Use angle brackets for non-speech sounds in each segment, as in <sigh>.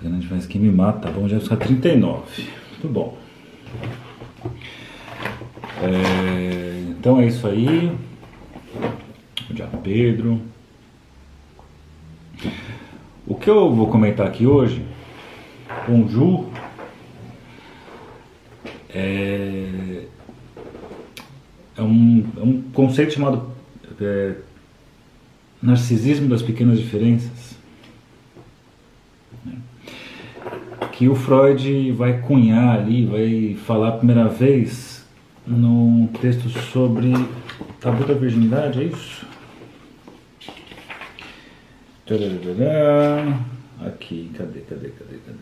Pequena diferença que me mata, tá bom? Já ficar 39. Muito bom. É, então é isso aí. Diabo Pedro. O que eu vou comentar aqui hoje com o Ju é, é, um, é um conceito chamado é, narcisismo das pequenas diferenças. Que o Freud vai cunhar ali, vai falar a primeira vez num texto sobre tabu da virgindade, é isso? Aqui, cadê, cadê, cadê, cadê?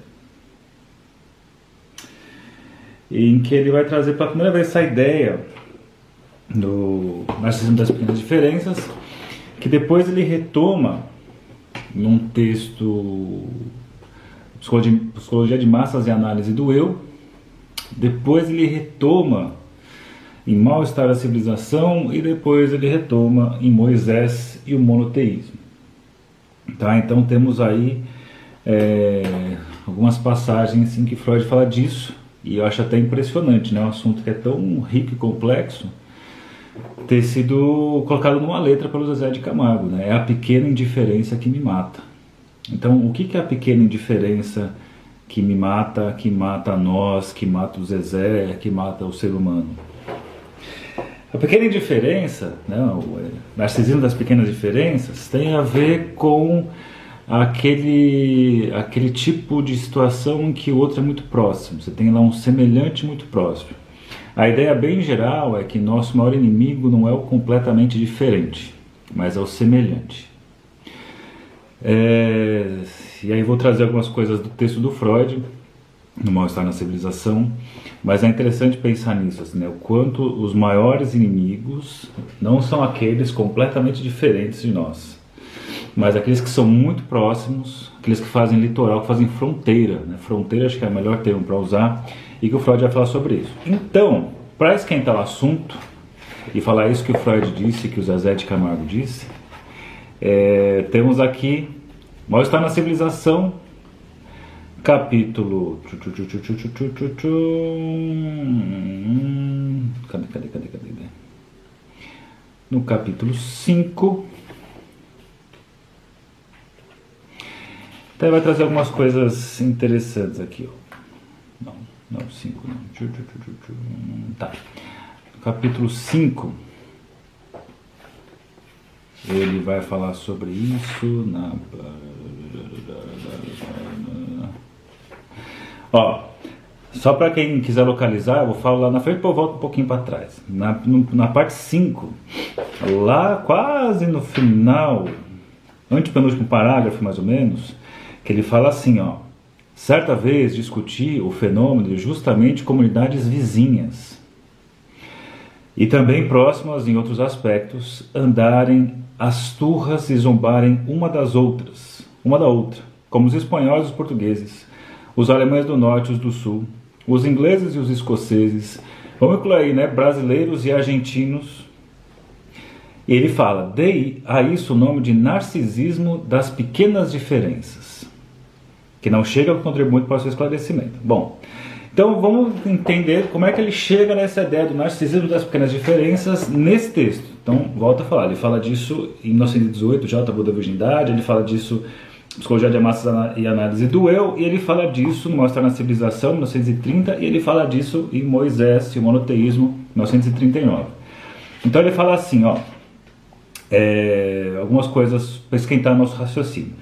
Em que ele vai trazer pela primeira vez essa ideia do narcisismo das pequenas diferenças, que depois ele retoma num texto Psicologia, Psicologia de Massas e Análise do Eu, depois ele retoma em Mal-Estar da Civilização e depois ele retoma em Moisés e o Monoteísmo. Tá? Então temos aí é, algumas passagens em que Freud fala disso e eu acho até impressionante, né? um assunto que é tão rico e complexo ter sido colocado numa letra pelo Zezé de Camargo, né? É a pequena indiferença que me mata. Então, o que é a pequena indiferença que me mata, que mata nós, que mata o Zezé, que mata o ser humano? A pequena indiferença, né, o narcisismo das pequenas diferenças, tem a ver com aquele, aquele tipo de situação em que o outro é muito próximo. Você tem lá um semelhante muito próximo. A ideia bem geral é que nosso maior inimigo não é o completamente diferente, mas é o semelhante. É, e aí vou trazer algumas coisas do texto do Freud, no Mal-Estar na Civilização, mas é interessante pensar nisso, assim, né? o quanto os maiores inimigos não são aqueles completamente diferentes de nós, mas aqueles que são muito próximos, aqueles que fazem litoral, que fazem fronteira, né? fronteira acho que é o melhor termo para usar, e que o Freud vai falar sobre isso. Então, para esquentar o assunto e falar isso que o Freud disse, que o Zezé de Camargo disse, é, temos aqui Mal-Estar na Civilização, capítulo. Cadê, cadê, cadê, cadê? No capítulo 5. Então vai trazer algumas coisas interessantes aqui. Ó. Não, 5 não. Tá. Capítulo 5, ele vai falar sobre isso na. Ó, só para quem quiser localizar, eu vou falar lá na frente, depois volto um pouquinho para trás. Na, na parte 5, lá quase no final, antepenúltimo parágrafo mais ou menos, que ele fala assim, ó. Certa vez discuti o fenômeno de justamente comunidades vizinhas e também próximas em outros aspectos andarem as turras e zombarem uma das outras, uma da outra, como os espanhóis e os portugueses, os alemães do norte e os do sul, os ingleses e os escoceses, vamos incluir aí, né, brasileiros e argentinos. E ele fala, dei a isso o nome de narcisismo das pequenas diferenças que não chega a contribuir para o seu esclarecimento. Bom, então vamos entender como é que ele chega nessa ideia do narcisismo das pequenas diferenças nesse texto. Então, volta a falar, ele fala disso em 1918, já o tabu da virgindade, ele fala disso Psicologia de Massas e Análise do Eu, e ele fala disso no Mostrar na Civilização, 1930, e ele fala disso em Moisés e o Monoteísmo, 1939. Então ele fala assim, ó, é, algumas coisas para esquentar nosso raciocínio.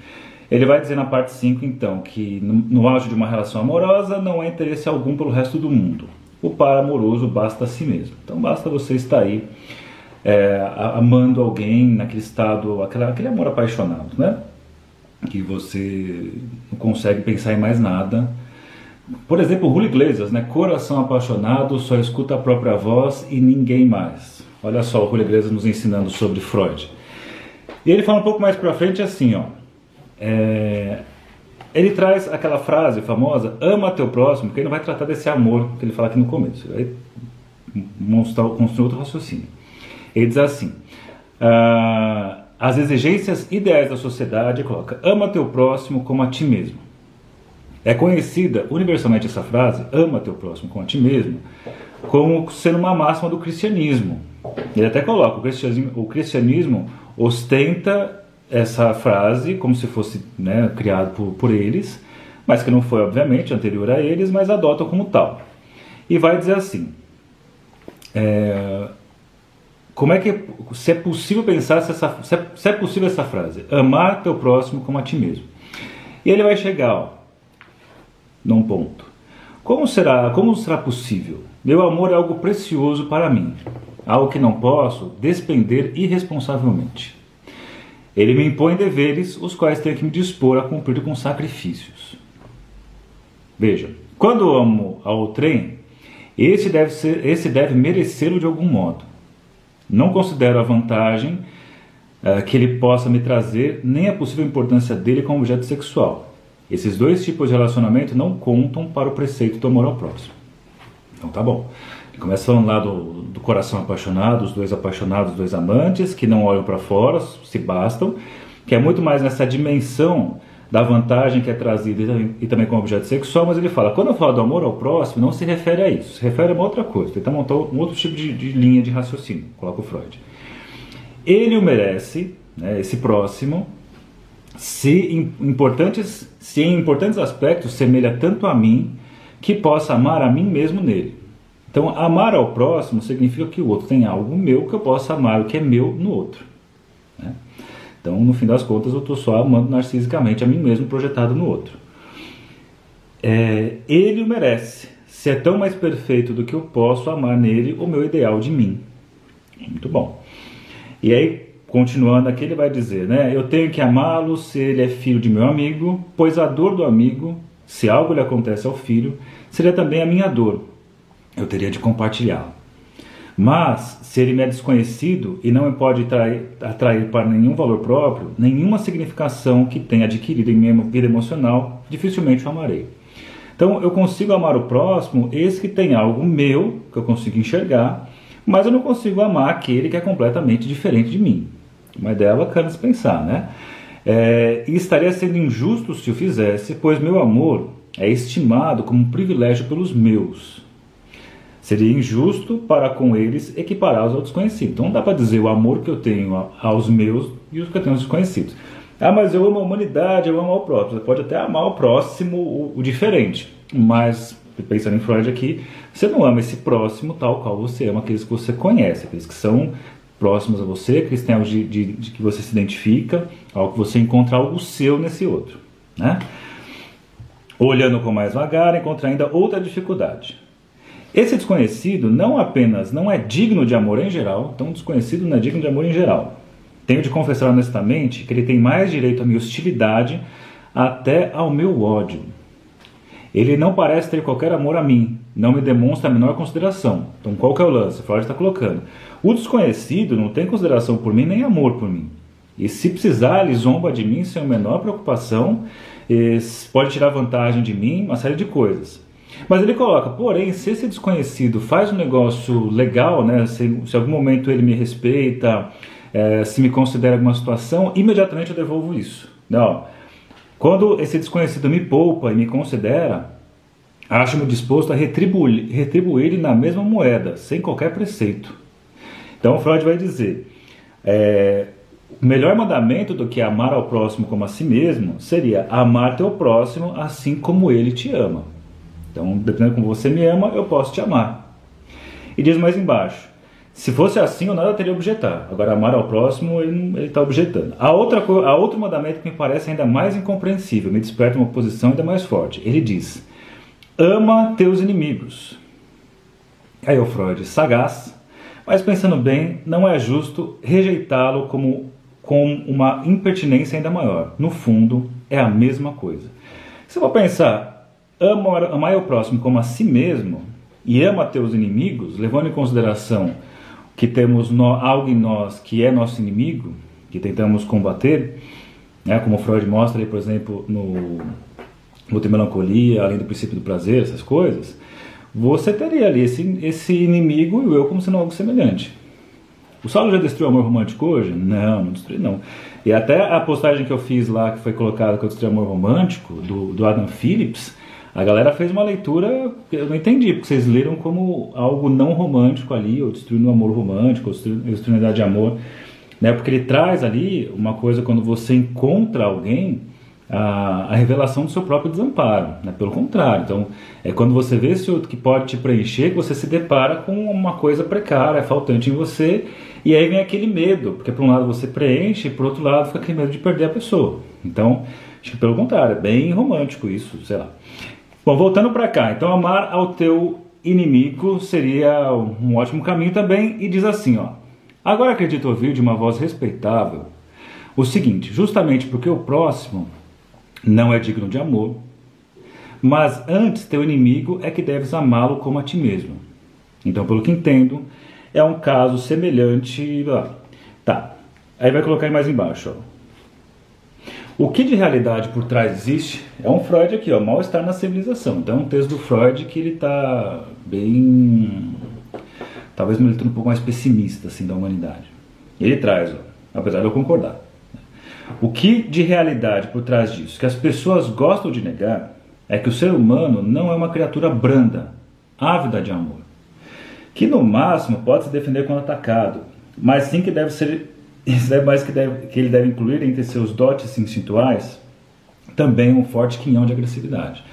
Ele vai dizer na parte 5, então, que no, no auge de uma relação amorosa não há interesse algum pelo resto do mundo. O par amoroso basta a si mesmo. Então basta você estar aí é, amando alguém naquele estado, aquele, aquele amor apaixonado, né? Que você não consegue pensar em mais nada. Por exemplo, Julio Iglesias, né? Coração apaixonado, só escuta a própria voz e ninguém mais. Olha só o Julio Iglesias nos ensinando sobre Freud. E ele fala um pouco mais para frente assim, ó. É, ele traz aquela frase famosa, ama teu próximo, que ele não vai tratar desse amor que ele fala aqui no começo. Ele vai mostrar, construir outro raciocínio. Ele diz assim: ah, as exigências ideais da sociedade coloca, ama teu próximo como a ti mesmo. É conhecida universalmente essa frase, ama teu próximo como a ti mesmo, como sendo uma máxima do cristianismo. Ele até coloca, o cristianismo, o cristianismo ostenta essa frase como se fosse né, criado por, por eles, mas que não foi, obviamente, anterior a eles, mas adota como tal. E vai dizer assim: é, como é que se é possível pensar se, essa, se, é, se é possível essa frase, amar teu próximo como a ti mesmo. E ele vai chegar ó, num ponto. Como será, como será possível? Meu amor é algo precioso para mim, algo que não posso despender irresponsavelmente. Ele me impõe deveres, os quais tenho que me dispor a cumprir com sacrifícios. Veja, quando amo ao trem, esse deve, ser, esse deve merecê-lo de algum modo. Não considero a vantagem uh, que ele possa me trazer, nem a possível importância dele como objeto sexual. Esses dois tipos de relacionamento não contam para o preceito do amor ao próximo. Então tá bom. Ele começa falando lá do, do coração apaixonado, os dois apaixonados, os dois amantes, que não olham para fora, se bastam, que é muito mais nessa dimensão da vantagem que é trazida e também como objeto sexual, mas ele fala, quando eu falo do amor ao próximo, não se refere a isso, se refere a uma outra coisa. Ele montar um outro tipo de, de, linha de raciocínio, coloca o Freud. Ele o merece, né, esse próximo, se em, importantes, se em importantes aspectos semelha tanto a mim, que possa amar a mim mesmo nele. Então, amar ao próximo significa que o outro tem algo meu que eu possa amar o que é meu no outro. Né? Então, no fim das contas, eu estou só amando narcisicamente a mim mesmo projetado no outro. É, ele o merece. Se é tão mais perfeito do que eu posso amar nele o meu ideal de mim. Muito bom. E aí, continuando aqui, ele vai dizer, né? Eu tenho que amá-lo se ele é filho de meu amigo, pois a dor do amigo, se algo lhe acontece ao filho, seria também a minha dor. Eu teria de compartilhá-la. Mas, se ele me é desconhecido e não me pode atrair, atrair para nenhum valor próprio, nenhuma significação que tenha adquirido em minha vida emocional, dificilmente o amarei. Então, eu consigo amar o próximo, esse que tem algo meu, que eu consigo enxergar, mas eu não consigo amar aquele que é completamente diferente de mim. Uma ideia bacana de pensar, né? É, e estaria sendo injusto se o fizesse, pois meu amor é estimado como um privilégio pelos meus. Seria injusto para com eles equiparar os aos desconhecidos. Então não dá para dizer o amor que eu tenho aos meus e os que eu tenho aos desconhecidos. Ah, mas eu amo a humanidade, eu amo ao próximo. Você pode até amar o próximo, o, o diferente. Mas, pensando em Freud aqui, você não ama esse próximo tal qual você ama aqueles que você conhece, aqueles que são próximos a você, aqueles que têm algo de, de, de que você se identifica, algo que você encontra algo seu nesse outro. Né? Olhando com mais vagar, encontra ainda outra dificuldade. Esse desconhecido não apenas não é digno de amor em geral, então desconhecido não é digno de amor em geral. Tenho de confessar honestamente que ele tem mais direito à minha hostilidade até ao meu ódio. Ele não parece ter qualquer amor a mim, não me demonstra a menor consideração. Então qual que é o lance? Freud está colocando. O desconhecido não tem consideração por mim nem amor por mim. E se precisar, ele zomba de mim sem a menor preocupação, pode tirar vantagem de mim, uma série de coisas. Mas ele coloca, porém, se esse desconhecido faz um negócio legal, né, se, se algum momento ele me respeita, é, se me considera alguma situação, imediatamente eu devolvo isso. Não. Quando esse desconhecido me poupa e me considera, acho-me disposto a retribuir, retribuir na mesma moeda, sem qualquer preceito. Então Freud vai dizer, é, o melhor mandamento do que amar ao próximo como a si mesmo seria amar teu próximo assim como ele te ama. Então, dependendo como você me ama, eu posso te amar. E diz mais embaixo: se fosse assim, eu nada teria objetar. Agora, amar ao próximo, ele está objetando. A outra, a outro mandamento que me parece ainda mais incompreensível, me desperta uma posição ainda mais forte. Ele diz: ama teus inimigos. Aí o Freud, sagaz, mas pensando bem, não é justo rejeitá-lo como com uma impertinência ainda maior. No fundo, é a mesma coisa. Se eu vou pensar, amar, amar o próximo como a si mesmo e ama teus inimigos, levando em consideração que temos no, algo em nós que é nosso inimigo, que tentamos combater, né, como Freud mostra, aí, por exemplo, no Luta Melancolia, além do princípio do prazer, essas coisas, você teria ali esse, esse inimigo e eu como sendo algo semelhante. O Saulo já destruiu o amor romântico hoje? Não, não destruiu não. E até a postagem que eu fiz lá, que foi colocada que eu destruí o amor romântico, do, do Adam Phillips, A galera fez uma leitura eu não entendi, porque vocês leram como algo não romântico ali, ou destruindo o amor romântico, ou destruindo a de amor, né? Porque ele traz ali uma coisa quando você encontra alguém, a, a revelação do seu próprio desamparo, né? pelo contrário. Então, é quando você vê esse outro que pode te preencher que você se depara com uma coisa precária, faltante em você, e aí vem aquele medo, porque por um lado você preenche, e por outro lado fica aquele medo de perder a pessoa. Então, acho que pelo contrário, é bem romântico isso, sei lá. Bom, voltando para cá, então amar ao teu inimigo seria um ótimo caminho também, e diz assim, ó. Agora acredito ouvir de uma voz respeitável o seguinte: justamente porque o próximo não é digno de amor, mas antes teu inimigo é que deves amá-lo como a ti mesmo. Então, pelo que entendo, é um caso semelhante. Tá, aí vai colocar mais embaixo. Ó. O que de realidade por trás existe é um Freud aqui, ó, mal-estar na civilização. Então é um texto do Freud que ele está bem. talvez uma leitura um pouco mais pessimista assim, da humanidade. Ele traz, ó, apesar de eu concordar. O que de realidade por trás disso? Que as pessoas gostam de negar é que o ser humano não é uma criatura branda, ávida de amor, que no máximo pode se defender quando atacado, mas sim que deve ser, mais que, deve, que ele deve incluir entre seus dotes instintuais também um forte quinhão de agressividade.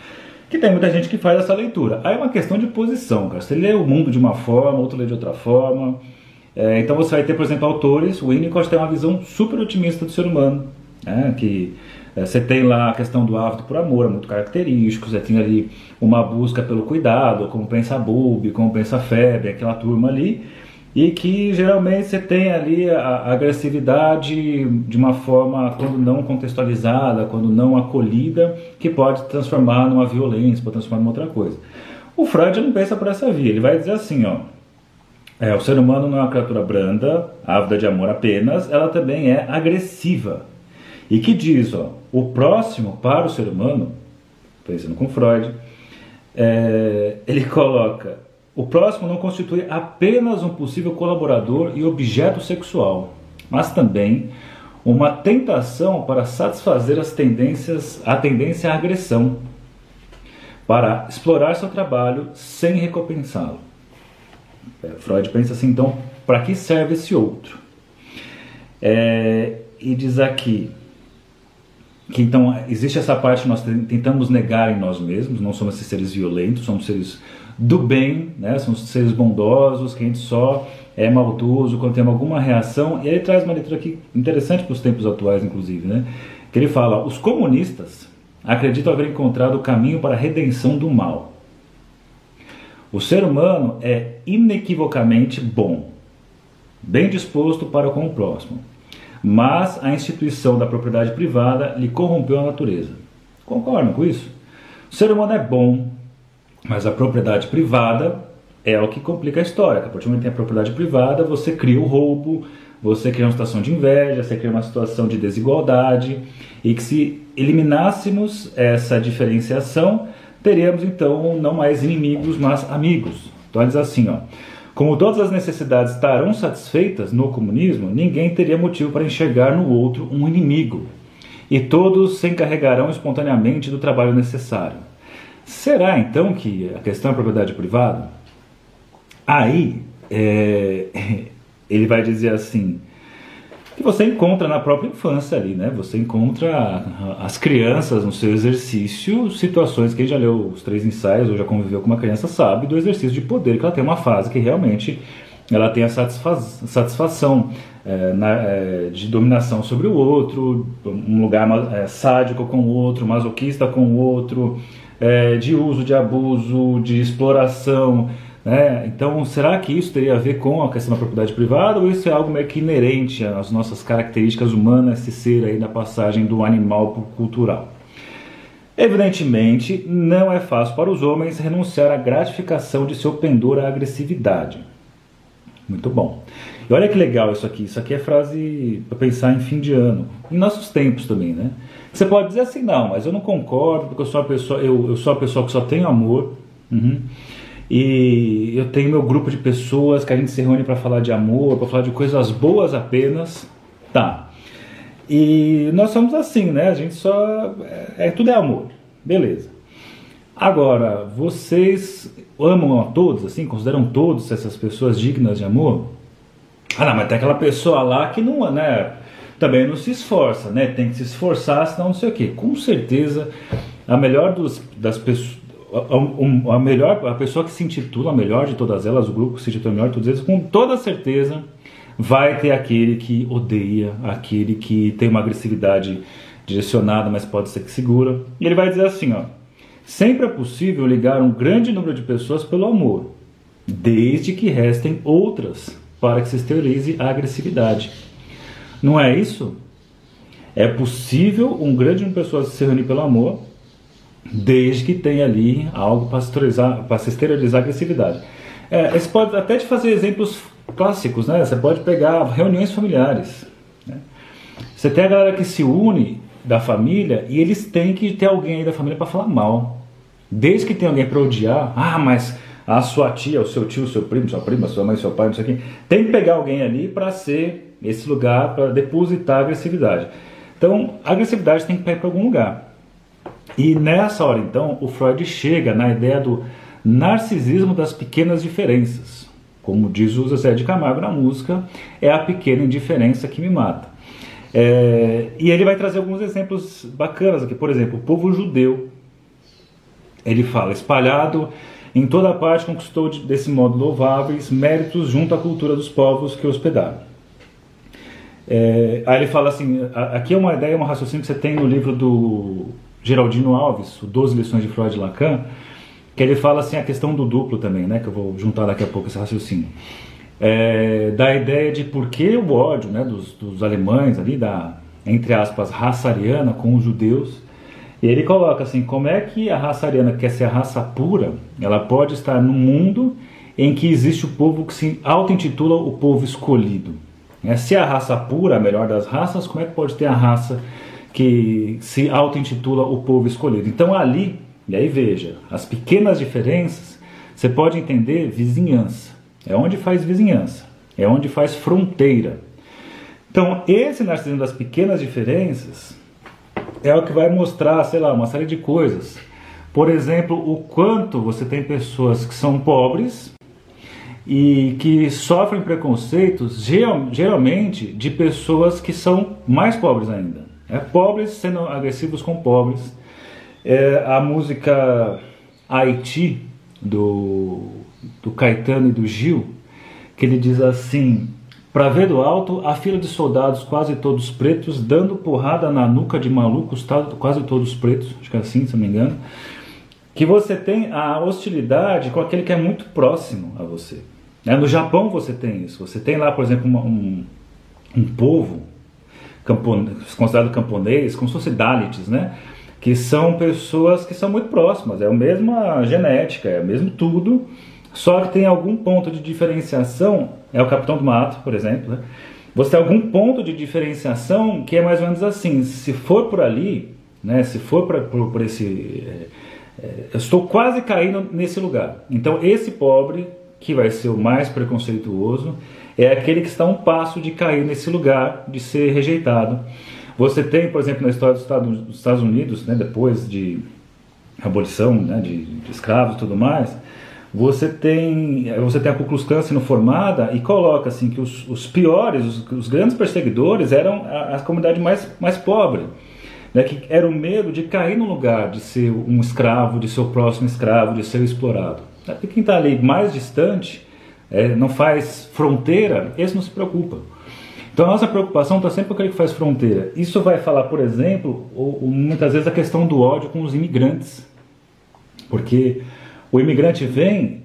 Que tem muita gente que faz essa leitura. Aí é uma questão de posição, cara. Você lê o mundo de uma forma, outro lê de outra forma. É, então você vai ter, por exemplo, autores, o Winnicott tem uma visão super otimista do ser humano, né, que é, você tem lá a questão do hábito por amor, é muito característico, você tem ali uma busca pelo cuidado, como pensa Bulb, como pensa Febre, aquela turma ali, e que geralmente você tem ali a, agressividade de uma forma, quando não contextualizada, quando não acolhida, que pode transformar numa violência, pode transformar numa outra coisa. O Freud não pensa por essa via, ele vai dizer assim, ó, é, o ser humano não é uma criatura branda, ávida de amor apenas, ela também é agressiva. E que diz, ó, o próximo para o ser humano, pensando com Freud, é, ele coloca: o próximo não constitui apenas um possível colaborador e objeto sexual, mas também uma tentação para satisfazer as tendências, a tendência à agressão, para explorar seu trabalho sem recompensá-lo. É, Freud pensa assim, então, para que serve esse outro? É, e diz aqui que então existe essa parte que nós tentamos negar em nós mesmos, não somos esses seres violentos, somos seres do bem, né? somos seres bondosos, que a gente só é maldoso quando tem alguma reação. E ele traz uma leitura aqui interessante para os tempos atuais, inclusive, né? que ele fala: os comunistas acreditam haver encontrado o caminho para a redenção do mal. O ser humano é inequivocamente bom, bem disposto para com o próximo, mas a instituição da propriedade privada lhe corrompeu a natureza. Concordam com isso? O ser humano é bom, mas a propriedade privada é o que complica a história. A partir do momento que tem a propriedade privada, você cria o roubo, você cria uma situação de inveja, você cria uma situação de desigualdade, e que se eliminássemos essa diferenciação, teríamos então não mais inimigos, mas amigos. Então diz assim, ó. Como todas as necessidades estarão satisfeitas no comunismo, ninguém teria motivo para enxergar no outro um inimigo. E todos se encarregarão espontaneamente do trabalho necessário. Será então que a questão é propriedade privada? Aí é, <laughs> ele vai dizer assim: que você encontra na própria infância ali, né? Você encontra as crianças no seu exercício, situações que já leu os três ensaios ou já conviveu com uma criança sabe do exercício de poder, que ela tem uma fase que realmente ela tem a satisfação é, na, é, de dominação sobre o outro, um lugar é, sádico com o outro, masoquista com o outro, de uso, de abuso, de exploração, né? Então, será que isso teria a ver com a questão da propriedade privada ou isso é algo meio que inerente às nossas características humanas, esse ser aí da passagem do animal para o cultural? Evidentemente, não é fácil para os homens renunciar à gratificação de seu pendor à agressividade. Muito bom. E olha que legal isso aqui. Isso aqui é frase para pensar em fim de ano, em nossos tempos também, né? Você pode dizer assim, não, mas eu não concordo porque eu sou uma pessoa, eu, eu sou uma pessoa que só tem amor. Uhum. E eu tenho meu grupo de pessoas que a gente se reúne para falar de amor, para falar de coisas boas apenas. Tá. E nós somos assim, né? A gente só. É, é, tudo é amor. Beleza. Agora, vocês amam a todos, assim, consideram todos essas pessoas dignas de amor? Ah, não, mas tem aquela pessoa lá que não, né, também não se esforça, né? Tem que se esforçar, senão não sei o quê. Com certeza, a melhor dos, das pessoas, a, a, melhor, a pessoa que se intitula a melhor de todas elas, o grupo que se intitula melhor de todas elas, com toda certeza vai ter aquele que odeia, aquele que tem uma agressividade direcionada, mas pode ser que segura. E ele vai dizer assim, ó: Sempre é possível ligar um grande número de pessoas pelo amor, desde que restem outras para que se exteriorize a agressividade. Não é isso? É possível um grande número de pessoas se reunir pelo amor, desde que tenha ali algo para exteriorizar a agressividade. É, você pode até te fazer exemplos clássicos, né? Você pode pegar reuniões familiares. Né? Você tem a galera que se une da família e eles têm que ter alguém aí da família para falar mal. Desde que tem alguém para odiar, ah, mas a sua tia, o seu tio, o seu primo, sua prima, sua mãe, seu pai, não sei quê, tem que pegar alguém ali para ser esse lugar para depositar a agressividade. Então, a agressividade tem que ir para algum lugar. E nessa hora, então, o Freud chega na ideia do narcisismo das pequenas diferenças. Como diz o Zé de Camargo na música, é a pequena indiferença que me mata. É, e ele vai trazer alguns exemplos bacanas aqui. Por exemplo, o povo judeu. Ele fala: espalhado em toda parte, conquistou desse modo louváveis méritos junto à cultura dos povos que hospedaram. É, aí ele fala assim: aqui é uma ideia, um raciocínio que você tem no livro do Geraldino Alves, o 12 lições de Freud e Lacan, que ele fala assim a questão do duplo também, né? Que eu vou juntar daqui a pouco esse raciocínio é, da ideia de por que o ódio né, dos, dos alemães ali, da, entre aspas, raça ariana com os judeus. E ele coloca assim, como é que a raça ariana quer ser a raça pura, ela pode estar no mundo em que existe o povo que se auto-intitula o povo escolhido. É, se a raça pura, a melhor das raças, como é que pode ter a raça que se auto-intitula o povo escolhido? Então ali, e aí veja, as pequenas diferenças, você pode entender vizinhança. É onde faz vizinhança, é onde faz fronteira. Então, esse narcisismo das pequenas diferenças é o que vai mostrar, sei lá, uma série de coisas. Por exemplo, o quanto você tem pessoas que são pobres e que sofrem preconceitos, geralmente de pessoas que são mais pobres ainda. É, pobres sendo agressivos com pobres. É, a música Haiti, do do Caetano e do Gil, que ele diz assim: Pra ver do alto, a fila de soldados quase todos pretos, dando porrada na nuca de malucos quase todos pretos, acho que é assim, se não me engano. Que você tem a hostilidade com aquele que é muito próximo a você. Né? No Japão você tem isso. Você tem lá, por exemplo, um, um povo considerado camponês, como se fosse Dalits, né? Que são pessoas que são muito próximas, é a mesma genética, é o mesmo tudo, só que tem algum ponto de diferenciação, é o Capitão do Mato, por exemplo, né? Você tem algum ponto de diferenciação que é mais ou menos assim, se for por ali, né, se for pra, por, por esse... É, é, eu estou quase caindo nesse lugar. Então esse pobre, que vai ser o mais preconceituoso, é aquele que está a um passo de cair nesse lugar, de ser rejeitado. Você tem, por exemplo, na história dos Estados Unidos, né, depois de abolição né, de, de escravos e tudo mais, você tem, você tem a Ku Klux Klan sendo formada e coloca assim que os, os piores, os, os, grandes perseguidores eram a, a, comunidade mais, mais pobre, né, que era o medo de cair no lugar de ser um escravo, de ser o próximo escravo, de ser explorado. E quem está ali mais distante, é, não faz fronteira, esse não se preocupa. Então a nossa preocupação está sempre com aquele que faz fronteira. Isso vai falar, por exemplo, ou, ou, muitas vezes a questão do ódio com os imigrantes, porque o imigrante vem,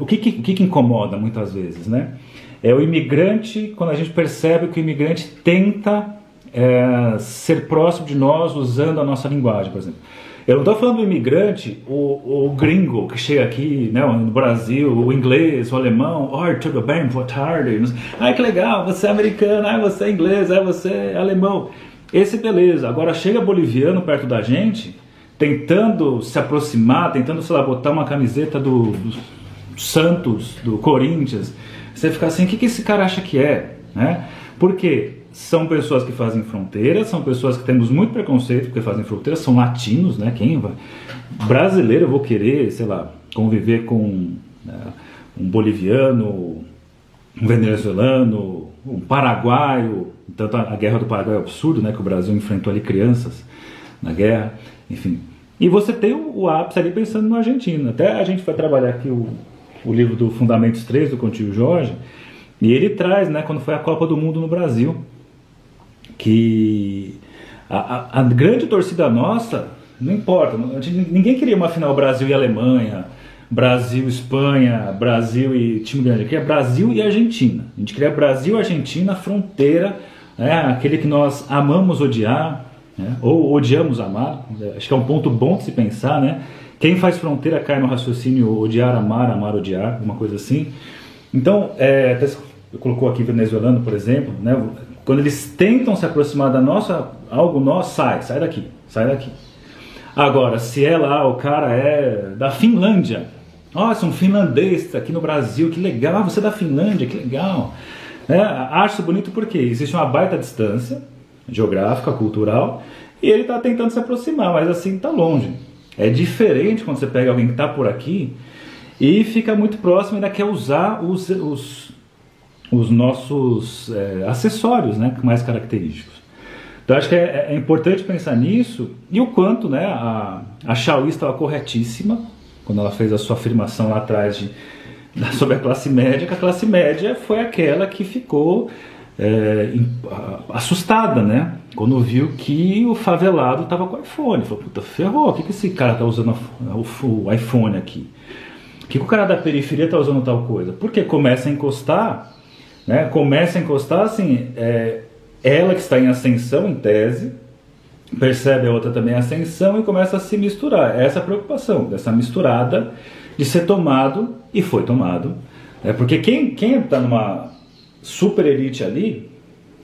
o que, que, que incomoda muitas vezes, né? É o imigrante, quando a gente percebe que o imigrante tenta é, ser próximo de nós usando a nossa linguagem, por exemplo. Eu não estou falando do imigrante, o, o gringo que chega aqui né, no Brasil, o inglês, o alemão, oi, tudo bem, boa tarde. Ai, que legal, você é americano, ai, você é inglês, ai, você é alemão. Esse beleza. Agora chega boliviano perto da gente, tentando se aproximar, tentando, sei lá, botar uma camiseta do, do Santos, do Corinthians, você fica assim, o que, que esse cara acha que é? Né? Porque são pessoas que fazem fronteira, são pessoas que temos muito preconceito porque fazem fronteira, são latinos, né? Quem vai? Brasileiro, eu vou querer, sei lá, conviver com né, um boliviano, um venezuelano, um paraguaio. Tanto a guerra do Paraguai é absurdo, né? Que o Brasil enfrentou ali crianças na guerra, enfim. E você tem o, o ápice ali pensando no argentino. Até a gente vai trabalhar aqui o, o livro do Fundamentos 3 do Contigo Jorge, e ele traz, né, quando foi a Copa do Mundo no Brasil, que a, a, grande torcida nossa, não importa, ninguém queria uma final Brasil e Alemanha, Brasil, Espanha, Brasil e time grande. Queria Brasil e Argentina. A gente queria Brasil, Argentina, fronteira, né, aquele que nós amamos odiar, né, ou odiamos amar. Acho que é um ponto bom de se pensar, né? Quem faz fronteira cai no raciocínio odiar, amar, amar, odiar, uma coisa assim. Então, é, colocou aqui venezuelano, por exemplo, né? Quando eles tentam se aproximar da nossa, algo nosso, sai, sai daqui, sai daqui. Agora, se é lá, o cara é da Finlândia, nossa, um finlandês aqui no Brasil, que legal, você é da Finlândia, que legal. É, acho bonito porque existe uma baita distância geográfica, cultural, e ele está tentando se aproximar, mas assim está longe. É diferente quando você pega alguém que está por aqui e fica muito próximo e ainda quer usar os, os os nossos é, acessórios né, mais característicos. Então acho que é, é, importante pensar nisso e o quanto né, a, a estava corretíssima quando ela fez a sua afirmação lá atrás de, <laughs> sobre a classe média, que a classe média foi aquela que ficou é, assustada, né? Quando viu que o favelado estava com o iPhone. Falou, puta, ferrou, o que, que esse cara está usando o, o iPhone aqui? O que, que o cara da periferia está usando tal coisa? Porque começa a encostar né, começa a encostar assim, é, ela que está em ascensão em tese, percebe a outra também ascensão e começa a se misturar. Essa é a preocupação, dessa misturada de ser tomado e foi tomado. É, porque quem está numa super elite ali,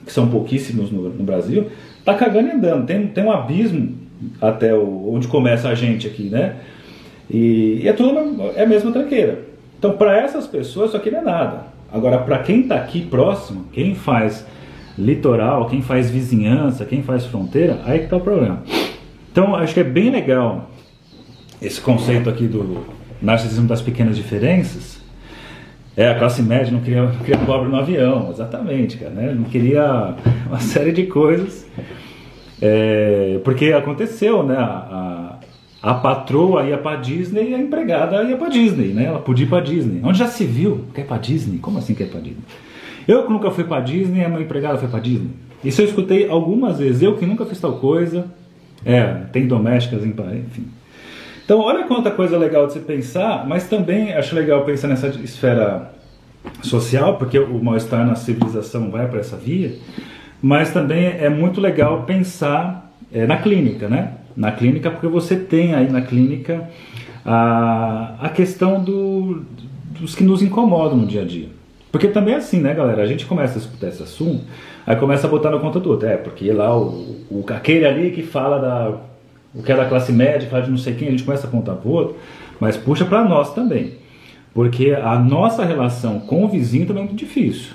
que são pouquíssimos no, no Brasil, tá cagando e andando. Tem, tem um abismo até o, onde começa a gente aqui, né? E, e é tudo é a mesma tranqueira. Então, para essas pessoas, isso aqui não é nada. Agora, para quem está aqui próximo, quem faz litoral, quem faz vizinhança, quem faz fronteira, aí que está o problema. Então, acho que é bem legal esse conceito aqui do narcisismo das pequenas diferenças. É, a classe média não queria, não queria pobre no avião, exatamente, cara, né? Não queria uma <laughs> série de coisas. É, porque aconteceu, né? A, a patroa ia para Disney e a empregada ia para Disney, né? Ela podia ir para Disney. Onde já se viu? Quer para Disney? Como assim quer para Disney? Eu que nunca fui para Disney, a minha empregada foi para Disney. Isso eu escutei algumas vezes. Eu que nunca fiz tal coisa. É, tem domésticas, enfim. Então, olha quanta coisa legal de se pensar, mas também acho legal pensar nessa esfera social, porque o mal-estar na civilização vai para essa via, mas também é muito legal pensar é, na clínica, né? Na clínica, porque você tem aí na clínica a, a questão do, dos que nos incomodam no dia a dia. Porque também é assim, né, galera? A gente começa a escutar esse assunto, aí começa a botar na conta do outro. É, porque lá o, o, aquele ali que fala da. o que é da classe média, fala de não sei quem, a gente começa a contar pro outro, mas puxa para nós também. Porque a nossa relação com o vizinho também é muito difícil.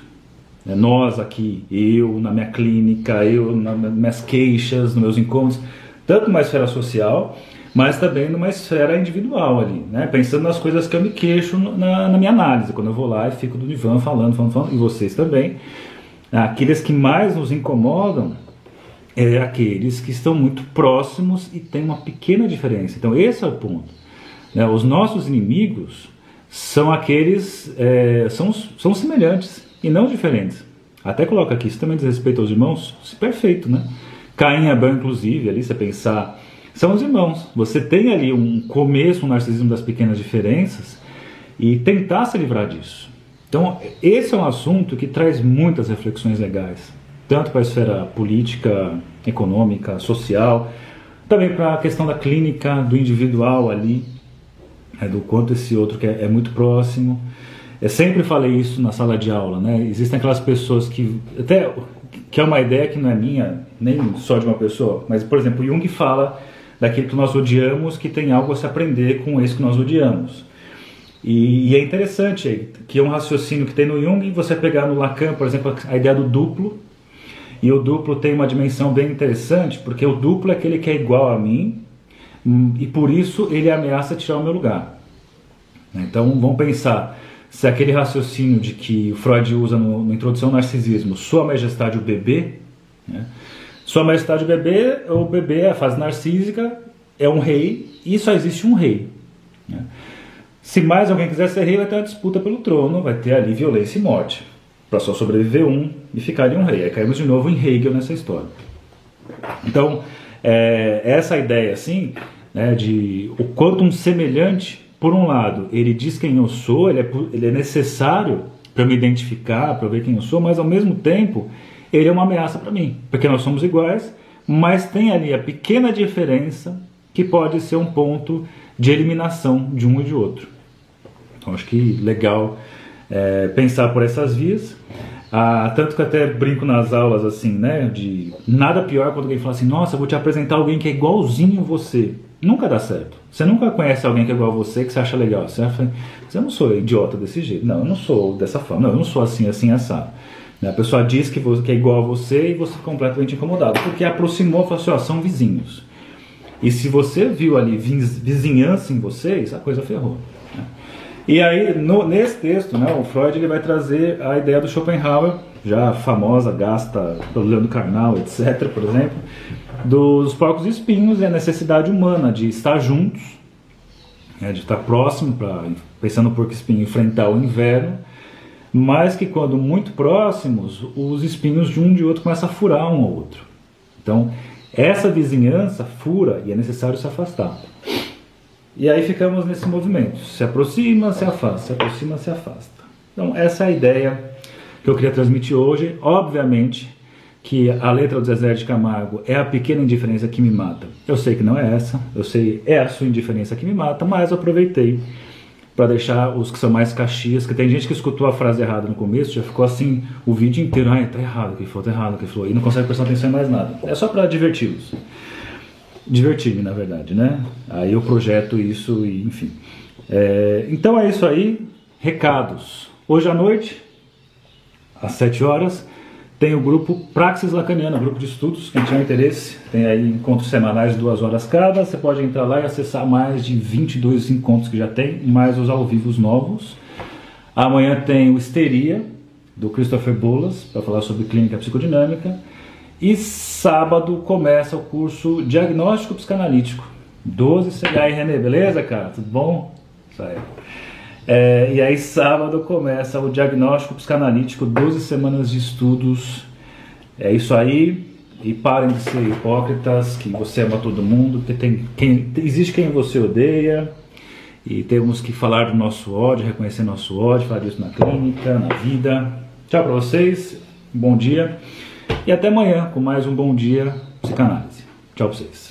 É, nós aqui, eu na minha clínica, eu nas minhas queixas, nos meus encontros tanto numa esfera social, mas também numa esfera individual ali, né? Pensando nas coisas que eu me queixo na, na minha análise, quando eu vou lá e fico do divã falando, falando, falando, e vocês também. Aqueles que mais nos incomodam é aqueles que estão muito próximos e têm uma pequena diferença. Então esse é o ponto. Né? Os nossos inimigos são aqueles, é, são, são semelhantes e não diferentes. Até coloca aqui, isso também diz respeito aos irmãos, perfeito, né? Caim e Abel, inclusive, ali você pensar, são os irmãos. Você tem ali um começo, um narcisismo das pequenas diferenças e tentar se livrar disso. Então, esse é um assunto que traz muitas reflexões legais, tanto para a esfera política, econômica, social, também para a questão da clínica, do individual ali, é, do quanto esse outro que é, é muito próximo. Eu sempre falei isso na sala de aula, né? Existem aquelas pessoas que até que é uma ideia que não é minha, nem só de uma pessoa, mas, por exemplo, Jung fala daquilo que nós odiamos, que tem algo a se aprender com esse que nós odiamos. E, e é interessante que é um raciocínio que tem no Jung, você pegar no Lacan, por exemplo, a ideia do duplo, E o duplo tem uma dimensão bem interessante, porque o duplo é aquele que é igual a mim, e por isso ele ameaça tirar o meu lugar. Então vamos pensar se aquele raciocínio de que o Freud usa no, no Introdução ao Narcisismo, Sua Majestade o bebê, né? Sua Majestade o bebê, o bebê é a fase narcísica, é um rei e só existe um rei. Né? Se mais alguém quiser ser rei, vai ter uma disputa pelo trono, vai ter ali violência e morte, para só sobreviver um e ficar ali um rei. Aí caímos de novo em Hegel nessa história. Então, é, essa ideia assim, né, de o quanto um semelhante por um lado, ele diz quem eu sou, ele é, ele é necessário para me identificar, para ver quem eu sou, mas ao mesmo tempo, ele é uma ameaça para mim, porque nós somos iguais, mas tem ali a pequena diferença que pode ser um ponto de eliminação de um e de outro. Então acho que legal é, pensar por essas vias. Ah, tanto que até brinco nas aulas assim, né? De nada pior quando alguém fala assim, nossa, vou te apresentar alguém que é igualzinho você. Nunca dá certo. Você nunca conhece alguém que é igual a você, que você acha legal. Você acha, você não sou idiota desse jeito. Não, eu não sou dessa forma. Não, eu não sou assim, assim, assado. A pessoa diz que, é igual a você e você é completamente incomodado. Porque aproximou, falou assim, ó, são vizinhos. E se você viu ali vizinhança em vocês, a coisa ferrou. Né? E aí, no, nesse texto, né, o Freud ele vai trazer a ideia do Schopenhauer, já famosa, gasta pelo Leandro Carnal, etc., por exemplo, dos porcos espinhos e a necessidade humana de estar juntos, né, de estar próximo, pra, pensando no porco espinho, enfrentar o inverno, mas que quando muito próximos, os espinhos de um de outro começam a furar um ao outro. Então, essa vizinhança fura e é necessário se afastar. E aí ficamos nesse movimento: se aproxima, se afasta, se aproxima, se afasta. Então, essa é a ideia que eu queria transmitir hoje. Obviamente que a letra do Zezé de Camargo é a pequena indiferença que me mata. Eu sei que não é essa, eu sei é a sua indiferença que me mata, mas eu aproveitei para deixar os que são mais caxias, que tem gente que escutou a frase errada no começo, já ficou assim o vídeo inteiro, ai, tá errado que falou, tá errado que falou, e não consegue prestar atenção em mais nada. É só para diverti-los divertir-me, na verdade, né? Aí eu projeto isso e enfim. É, então é isso aí. Recados. Hoje à noite, às 7 horas, tem o grupo Praxis Lacaniana, grupo de estudos. Quem tiver interesse, tem aí encontros semanais duas horas cada. Você pode entrar lá e acessar mais de 22 encontros que já tem, mais os ao vivo novos. Amanhã tem o Histeria, do Christopher Bolas, para falar sobre clínica psicodinâmica. E sábado começa o curso Diagnóstico Psicanalítico. 12 CH. E Renê, beleza, cara? Tudo bom? Isso aí. É, e aí sábado começa o Diagnóstico Psicanalítico, 12 semanas de estudos. É isso aí. E parem de ser hipócritas, que você ama todo mundo, que tem quem, existe quem você odeia. E temos que falar do nosso ódio, reconhecer nosso ódio, falar disso na clínica, na vida. Tchau para vocês, bom dia. E até amanhã com mais um Bom Dia Psicanálise. Tchau pra vocês.